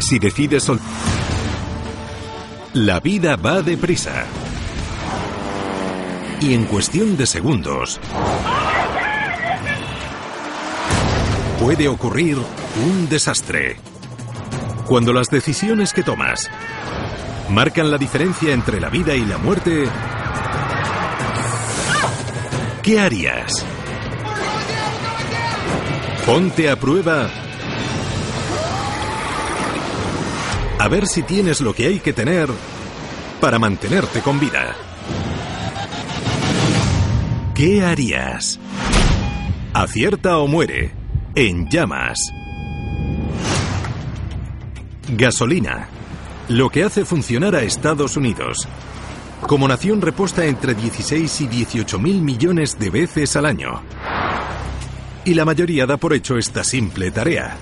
Si decides sol... La vida va deprisa. Y en cuestión de segundos puede ocurrir un desastre. Cuando las decisiones que tomas marcan la diferencia entre la vida y la muerte, ¿qué harías? Ponte a prueba a ver si tienes lo que hay que tener para mantenerte con vida. ¿Qué harías? Acierta o muere. En llamas. Gasolina. Lo que hace funcionar a Estados Unidos. Como nación reposta entre 16 y 18 mil millones de veces al año. Y la mayoría da por hecho esta simple tarea.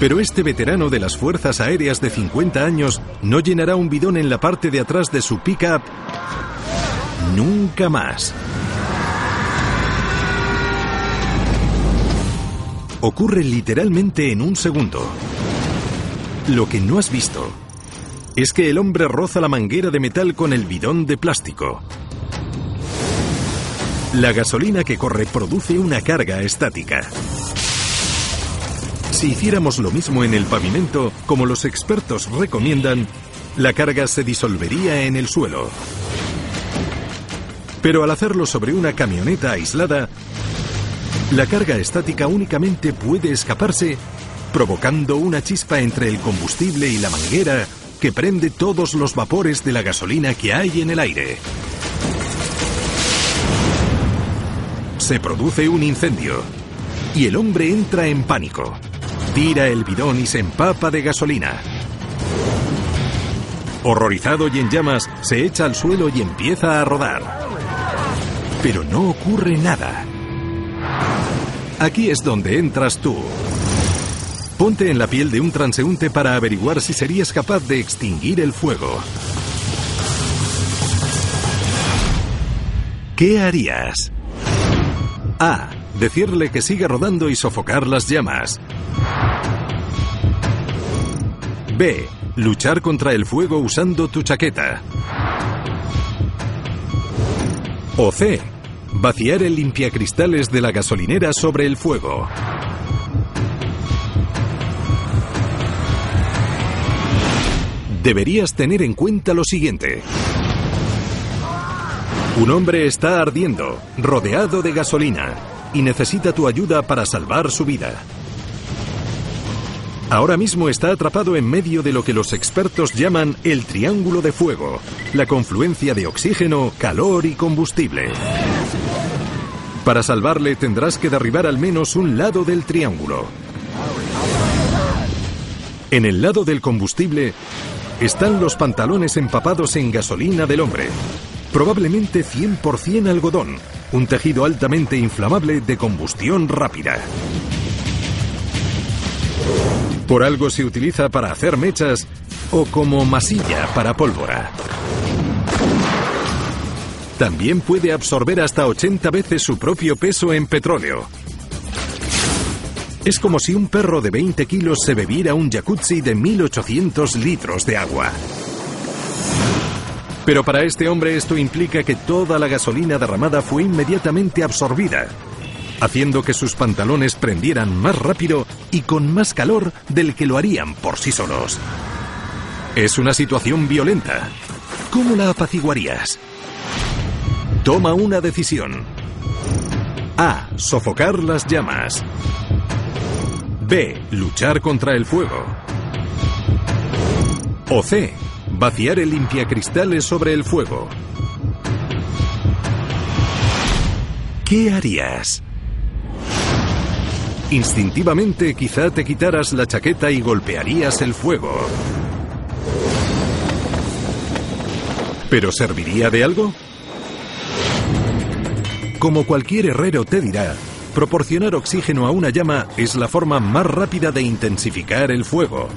Pero este veterano de las Fuerzas Aéreas de 50 años no llenará un bidón en la parte de atrás de su pickup nunca más. Ocurre literalmente en un segundo. Lo que no has visto es que el hombre roza la manguera de metal con el bidón de plástico. La gasolina que corre produce una carga estática. Si hiciéramos lo mismo en el pavimento, como los expertos recomiendan, la carga se disolvería en el suelo. Pero al hacerlo sobre una camioneta aislada, la carga estática únicamente puede escaparse provocando una chispa entre el combustible y la manguera que prende todos los vapores de la gasolina que hay en el aire. Se produce un incendio y el hombre entra en pánico. Tira el bidón y se empapa de gasolina. Horrorizado y en llamas, se echa al suelo y empieza a rodar. Pero no ocurre nada. Aquí es donde entras tú. Ponte en la piel de un transeúnte para averiguar si serías capaz de extinguir el fuego. ¿Qué harías? A. Decirle que siga rodando y sofocar las llamas. B. Luchar contra el fuego usando tu chaqueta. O C. Vaciar el limpiacristales de la gasolinera sobre el fuego. Deberías tener en cuenta lo siguiente. Un hombre está ardiendo, rodeado de gasolina, y necesita tu ayuda para salvar su vida. Ahora mismo está atrapado en medio de lo que los expertos llaman el triángulo de fuego, la confluencia de oxígeno, calor y combustible. Para salvarle tendrás que derribar al menos un lado del triángulo. En el lado del combustible están los pantalones empapados en gasolina del hombre, probablemente 100% algodón, un tejido altamente inflamable de combustión rápida. Por algo se utiliza para hacer mechas o como masilla para pólvora. También puede absorber hasta 80 veces su propio peso en petróleo. Es como si un perro de 20 kilos se bebiera un jacuzzi de 1800 litros de agua. Pero para este hombre esto implica que toda la gasolina derramada fue inmediatamente absorbida haciendo que sus pantalones prendieran más rápido y con más calor del que lo harían por sí solos. Es una situación violenta. ¿Cómo la apaciguarías? Toma una decisión. A. Sofocar las llamas. B. Luchar contra el fuego. O C. Vaciar el limpiacristales sobre el fuego. ¿Qué harías? Instintivamente quizá te quitaras la chaqueta y golpearías el fuego. ¿Pero serviría de algo? Como cualquier herrero te dirá, proporcionar oxígeno a una llama es la forma más rápida de intensificar el fuego.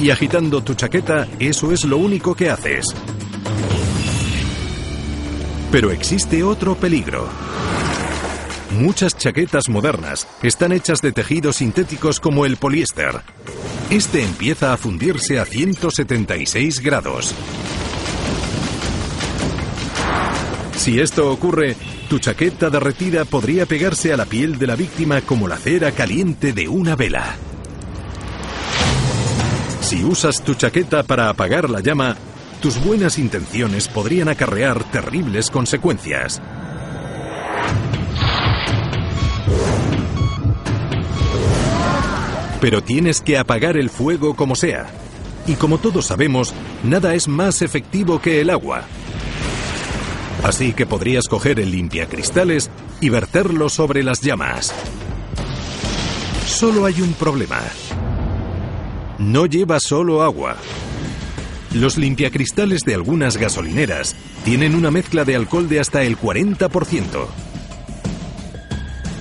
Y agitando tu chaqueta, eso es lo único que haces. Pero existe otro peligro. Muchas chaquetas modernas están hechas de tejidos sintéticos como el poliéster. Este empieza a fundirse a 176 grados. Si esto ocurre, tu chaqueta derretida podría pegarse a la piel de la víctima como la cera caliente de una vela. Si usas tu chaqueta para apagar la llama, tus buenas intenciones podrían acarrear terribles consecuencias. Pero tienes que apagar el fuego como sea. Y como todos sabemos, nada es más efectivo que el agua. Así que podrías coger el limpiacristales y verterlo sobre las llamas. Solo hay un problema. No lleva solo agua. Los limpiacristales de algunas gasolineras tienen una mezcla de alcohol de hasta el 40%.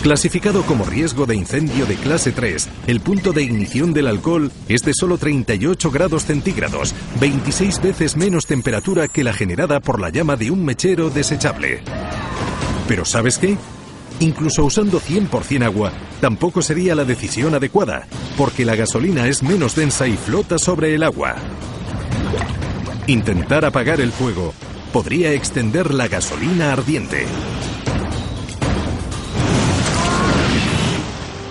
Clasificado como riesgo de incendio de clase 3, el punto de ignición del alcohol es de solo 38 grados centígrados, 26 veces menos temperatura que la generada por la llama de un mechero desechable. Pero ¿sabes qué? Incluso usando 100% agua, tampoco sería la decisión adecuada, porque la gasolina es menos densa y flota sobre el agua. Intentar apagar el fuego podría extender la gasolina ardiente.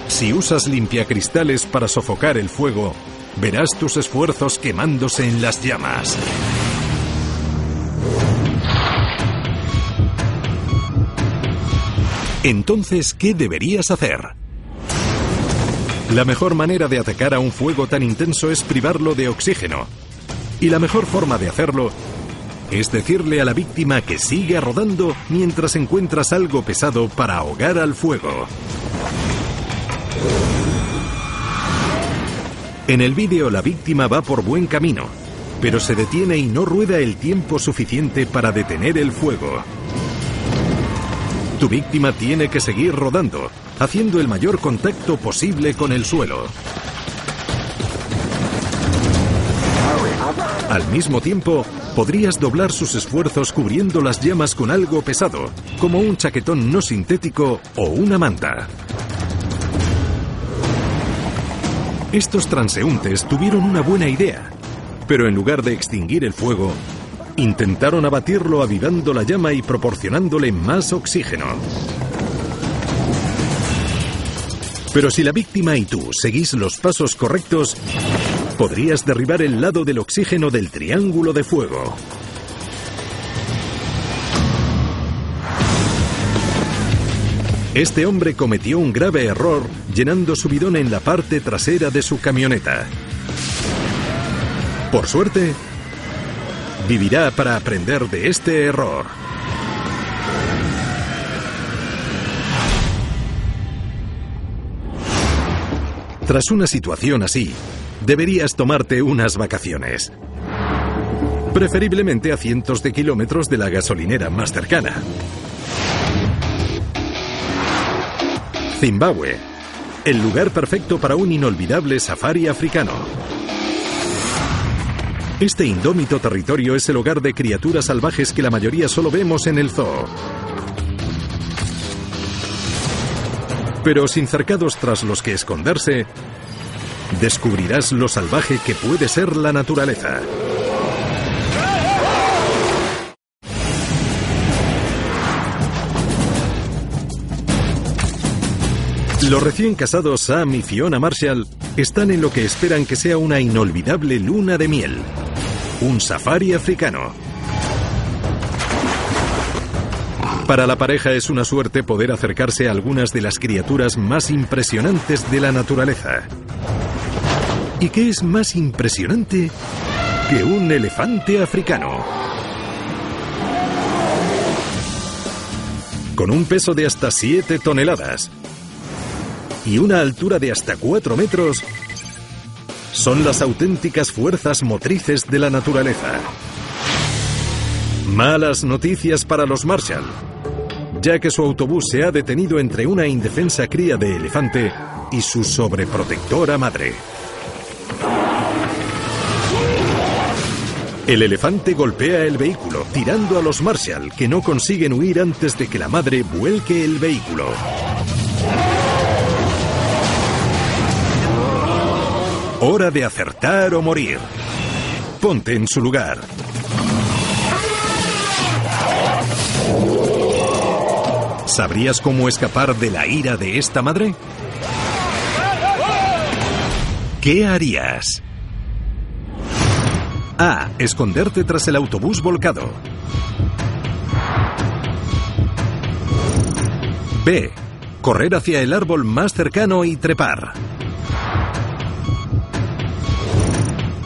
Si usas limpiacristales para sofocar el fuego, verás tus esfuerzos quemándose en las llamas. Entonces, ¿qué deberías hacer? La mejor manera de atacar a un fuego tan intenso es privarlo de oxígeno. Y la mejor forma de hacerlo es decirle a la víctima que siga rodando mientras encuentras algo pesado para ahogar al fuego. En el vídeo la víctima va por buen camino, pero se detiene y no rueda el tiempo suficiente para detener el fuego. Tu víctima tiene que seguir rodando, haciendo el mayor contacto posible con el suelo. Al mismo tiempo, podrías doblar sus esfuerzos cubriendo las llamas con algo pesado, como un chaquetón no sintético o una manta. Estos transeúntes tuvieron una buena idea, pero en lugar de extinguir el fuego, intentaron abatirlo avivando la llama y proporcionándole más oxígeno. Pero si la víctima y tú seguís los pasos correctos, podrías derribar el lado del oxígeno del triángulo de fuego. Este hombre cometió un grave error llenando su bidón en la parte trasera de su camioneta. Por suerte, vivirá para aprender de este error. Tras una situación así, deberías tomarte unas vacaciones. Preferiblemente a cientos de kilómetros de la gasolinera más cercana. Zimbabue, el lugar perfecto para un inolvidable safari africano. Este indómito territorio es el hogar de criaturas salvajes que la mayoría solo vemos en el zoo. Pero sin cercados tras los que esconderse, descubrirás lo salvaje que puede ser la naturaleza. Los recién casados Sam y Fiona Marshall están en lo que esperan que sea una inolvidable luna de miel. Un safari africano. Para la pareja es una suerte poder acercarse a algunas de las criaturas más impresionantes de la naturaleza. ¿Y qué es más impresionante que un elefante africano? Con un peso de hasta 7 toneladas, y una altura de hasta 4 metros son las auténticas fuerzas motrices de la naturaleza. Malas noticias para los Marshall, ya que su autobús se ha detenido entre una indefensa cría de elefante y su sobreprotectora madre. El elefante golpea el vehículo, tirando a los Marshall, que no consiguen huir antes de que la madre vuelque el vehículo. Hora de acertar o morir. Ponte en su lugar. ¿Sabrías cómo escapar de la ira de esta madre? ¿Qué harías? A. Esconderte tras el autobús volcado. B. Correr hacia el árbol más cercano y trepar.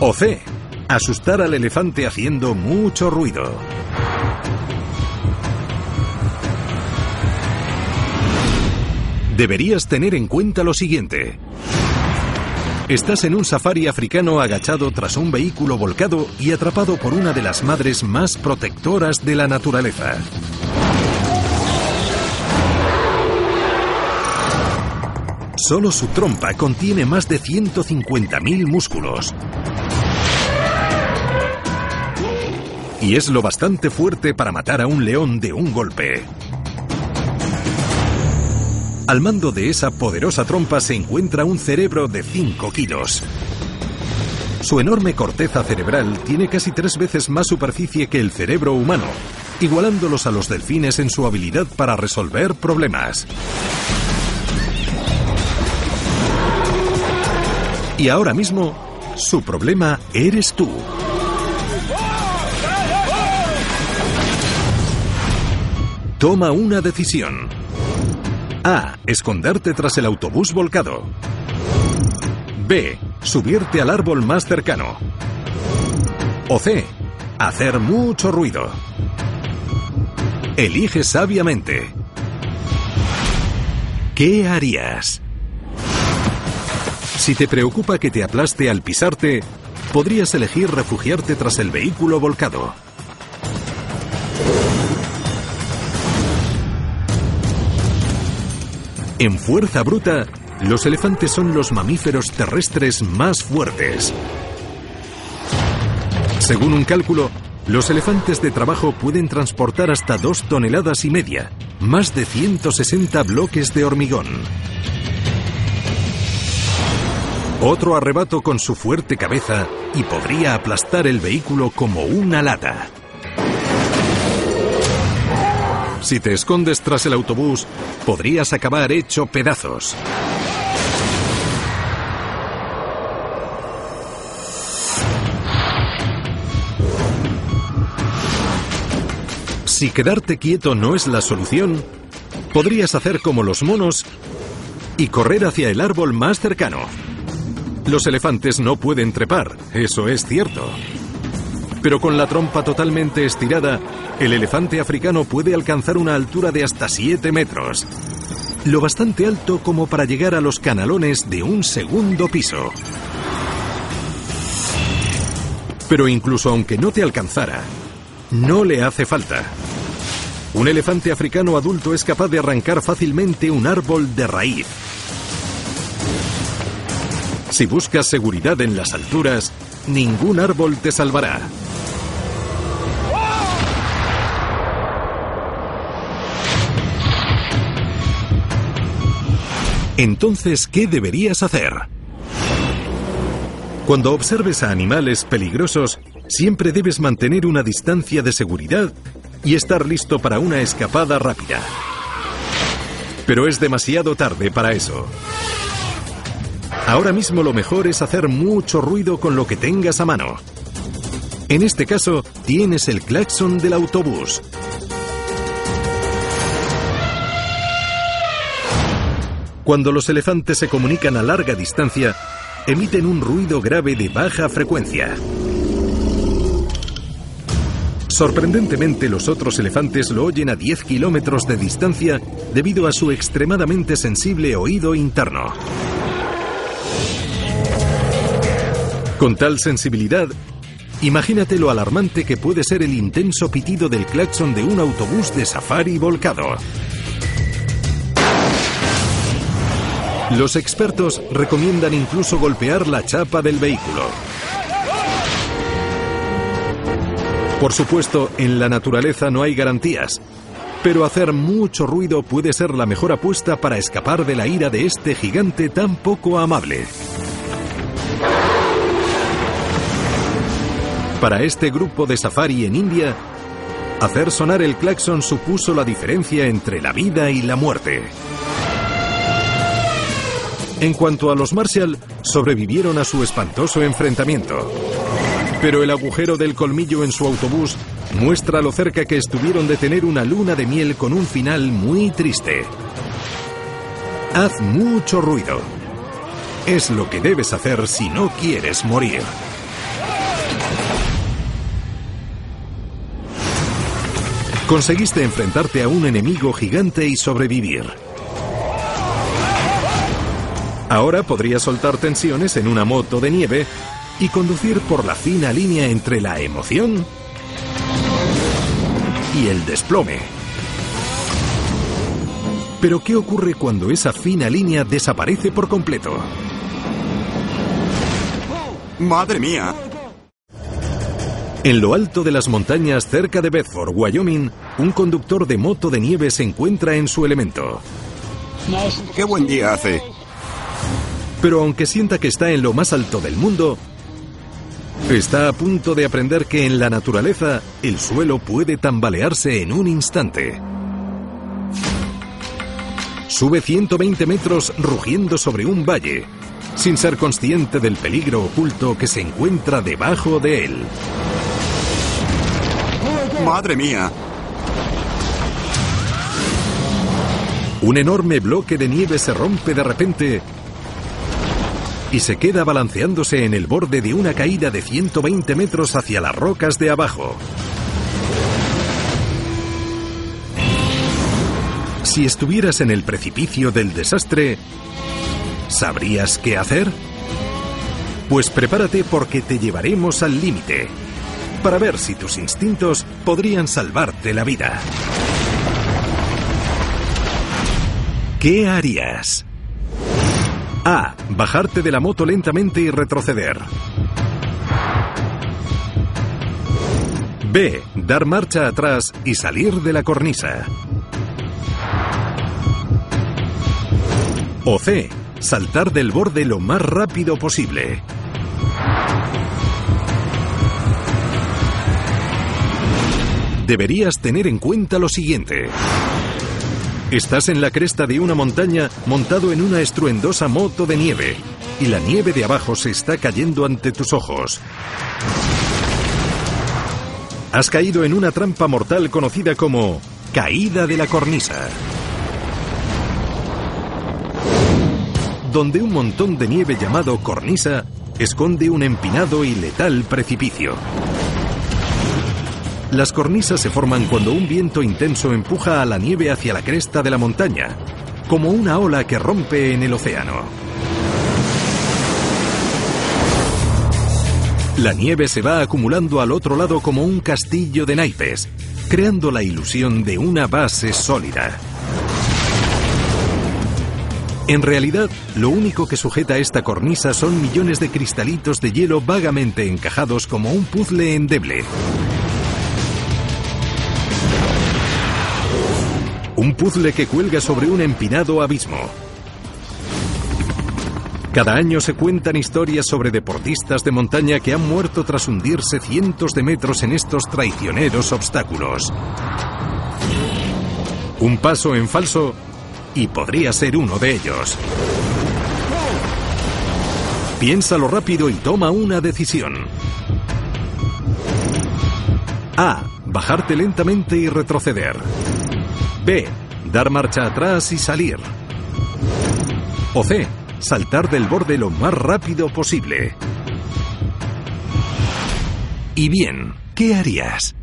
O C. Asustar al elefante haciendo mucho ruido. Deberías tener en cuenta lo siguiente. Estás en un safari africano agachado tras un vehículo volcado y atrapado por una de las madres más protectoras de la naturaleza. Solo su trompa contiene más de 150.000 músculos. Y es lo bastante fuerte para matar a un león de un golpe. Al mando de esa poderosa trompa se encuentra un cerebro de 5 kilos. Su enorme corteza cerebral tiene casi tres veces más superficie que el cerebro humano, igualándolos a los delfines en su habilidad para resolver problemas. Y ahora mismo, su problema eres tú. Toma una decisión. A. Esconderte tras el autobús volcado. B. Subirte al árbol más cercano. O C. Hacer mucho ruido. Elige sabiamente. ¿Qué harías? Si te preocupa que te aplaste al pisarte, podrías elegir refugiarte tras el vehículo volcado. En fuerza bruta, los elefantes son los mamíferos terrestres más fuertes. Según un cálculo, los elefantes de trabajo pueden transportar hasta dos toneladas y media, más de 160 bloques de hormigón. Otro arrebato con su fuerte cabeza y podría aplastar el vehículo como una lata. Si te escondes tras el autobús, podrías acabar hecho pedazos. Si quedarte quieto no es la solución, podrías hacer como los monos y correr hacia el árbol más cercano. Los elefantes no pueden trepar, eso es cierto. Pero con la trompa totalmente estirada, el elefante africano puede alcanzar una altura de hasta 7 metros. Lo bastante alto como para llegar a los canalones de un segundo piso. Pero incluso aunque no te alcanzara, no le hace falta. Un elefante africano adulto es capaz de arrancar fácilmente un árbol de raíz. Si buscas seguridad en las alturas, ningún árbol te salvará. Entonces, ¿qué deberías hacer? Cuando observes a animales peligrosos, siempre debes mantener una distancia de seguridad y estar listo para una escapada rápida. Pero es demasiado tarde para eso. Ahora mismo lo mejor es hacer mucho ruido con lo que tengas a mano. En este caso, tienes el claxon del autobús. Cuando los elefantes se comunican a larga distancia, emiten un ruido grave de baja frecuencia. Sorprendentemente, los otros elefantes lo oyen a 10 kilómetros de distancia debido a su extremadamente sensible oído interno. Con tal sensibilidad, imagínate lo alarmante que puede ser el intenso pitido del claxon de un autobús de safari volcado. Los expertos recomiendan incluso golpear la chapa del vehículo. Por supuesto, en la naturaleza no hay garantías, pero hacer mucho ruido puede ser la mejor apuesta para escapar de la ira de este gigante tan poco amable. Para este grupo de safari en India, hacer sonar el claxon supuso la diferencia entre la vida y la muerte. En cuanto a los Marshall, sobrevivieron a su espantoso enfrentamiento. Pero el agujero del colmillo en su autobús muestra lo cerca que estuvieron de tener una luna de miel con un final muy triste. Haz mucho ruido. Es lo que debes hacer si no quieres morir. Conseguiste enfrentarte a un enemigo gigante y sobrevivir. Ahora podrías soltar tensiones en una moto de nieve y conducir por la fina línea entre la emoción y el desplome. Pero ¿qué ocurre cuando esa fina línea desaparece por completo? ¡Madre mía! En lo alto de las montañas cerca de Bedford, Wyoming, un conductor de moto de nieve se encuentra en su elemento. ¡Qué buen día hace! Pero aunque sienta que está en lo más alto del mundo, está a punto de aprender que en la naturaleza el suelo puede tambalearse en un instante. Sube 120 metros rugiendo sobre un valle, sin ser consciente del peligro oculto que se encuentra debajo de él. ¡Madre mía! Un enorme bloque de nieve se rompe de repente y se queda balanceándose en el borde de una caída de 120 metros hacia las rocas de abajo. Si estuvieras en el precipicio del desastre, ¿sabrías qué hacer? Pues prepárate porque te llevaremos al límite para ver si tus instintos podrían salvarte la vida. ¿Qué harías? A. Bajarte de la moto lentamente y retroceder. B. Dar marcha atrás y salir de la cornisa. O C. Saltar del borde lo más rápido posible. deberías tener en cuenta lo siguiente. Estás en la cresta de una montaña montado en una estruendosa moto de nieve y la nieve de abajo se está cayendo ante tus ojos. Has caído en una trampa mortal conocida como caída de la cornisa. Donde un montón de nieve llamado cornisa esconde un empinado y letal precipicio. Las cornisas se forman cuando un viento intenso empuja a la nieve hacia la cresta de la montaña, como una ola que rompe en el océano. La nieve se va acumulando al otro lado como un castillo de naipes, creando la ilusión de una base sólida. En realidad, lo único que sujeta esta cornisa son millones de cristalitos de hielo vagamente encajados como un puzzle endeble. Puzzle que cuelga sobre un empinado abismo. Cada año se cuentan historias sobre deportistas de montaña que han muerto tras hundirse cientos de metros en estos traicioneros obstáculos. Un paso en falso y podría ser uno de ellos. Piénsalo rápido y toma una decisión. A. Bajarte lentamente y retroceder. B. Dar marcha atrás y salir. O C. Saltar del borde lo más rápido posible. Y bien, ¿qué harías?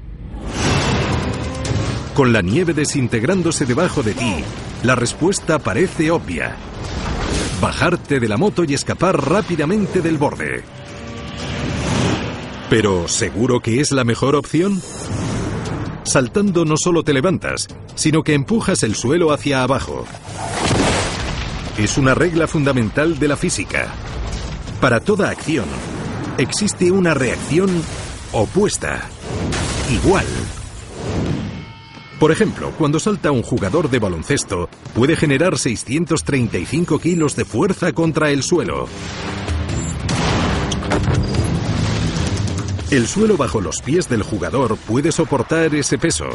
Con la nieve desintegrándose debajo de ti, la respuesta parece obvia. Bajarte de la moto y escapar rápidamente del borde. Pero ¿seguro que es la mejor opción? Saltando no solo te levantas, sino que empujas el suelo hacia abajo. Es una regla fundamental de la física. Para toda acción, existe una reacción opuesta, igual. Por ejemplo, cuando salta un jugador de baloncesto, puede generar 635 kilos de fuerza contra el suelo. El suelo bajo los pies del jugador puede soportar ese peso.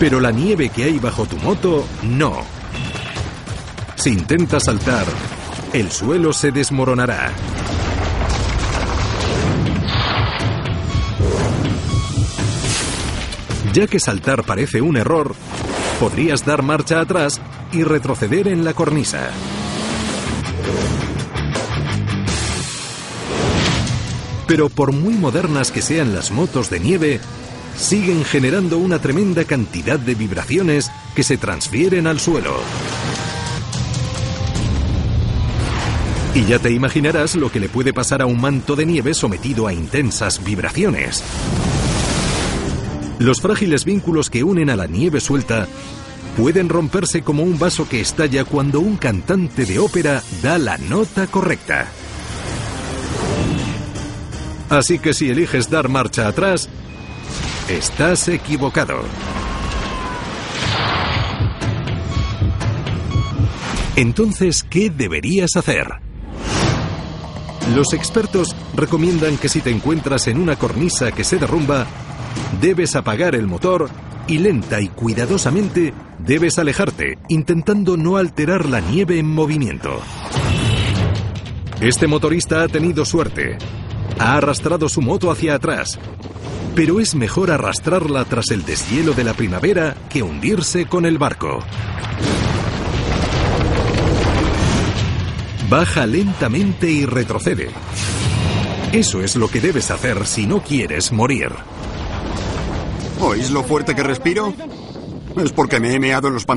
Pero la nieve que hay bajo tu moto, no. Si intentas saltar, el suelo se desmoronará. Ya que saltar parece un error, podrías dar marcha atrás y retroceder en la cornisa. Pero por muy modernas que sean las motos de nieve, siguen generando una tremenda cantidad de vibraciones que se transfieren al suelo. Y ya te imaginarás lo que le puede pasar a un manto de nieve sometido a intensas vibraciones. Los frágiles vínculos que unen a la nieve suelta pueden romperse como un vaso que estalla cuando un cantante de ópera da la nota correcta. Así que si eliges dar marcha atrás, estás equivocado. Entonces, ¿qué deberías hacer? Los expertos recomiendan que si te encuentras en una cornisa que se derrumba, debes apagar el motor y lenta y cuidadosamente debes alejarte, intentando no alterar la nieve en movimiento. Este motorista ha tenido suerte. Ha arrastrado su moto hacia atrás. Pero es mejor arrastrarla tras el deshielo de la primavera que hundirse con el barco. Baja lentamente y retrocede. Eso es lo que debes hacer si no quieres morir. ¿Oís lo fuerte que respiro? Es porque me he meado en los pantalones.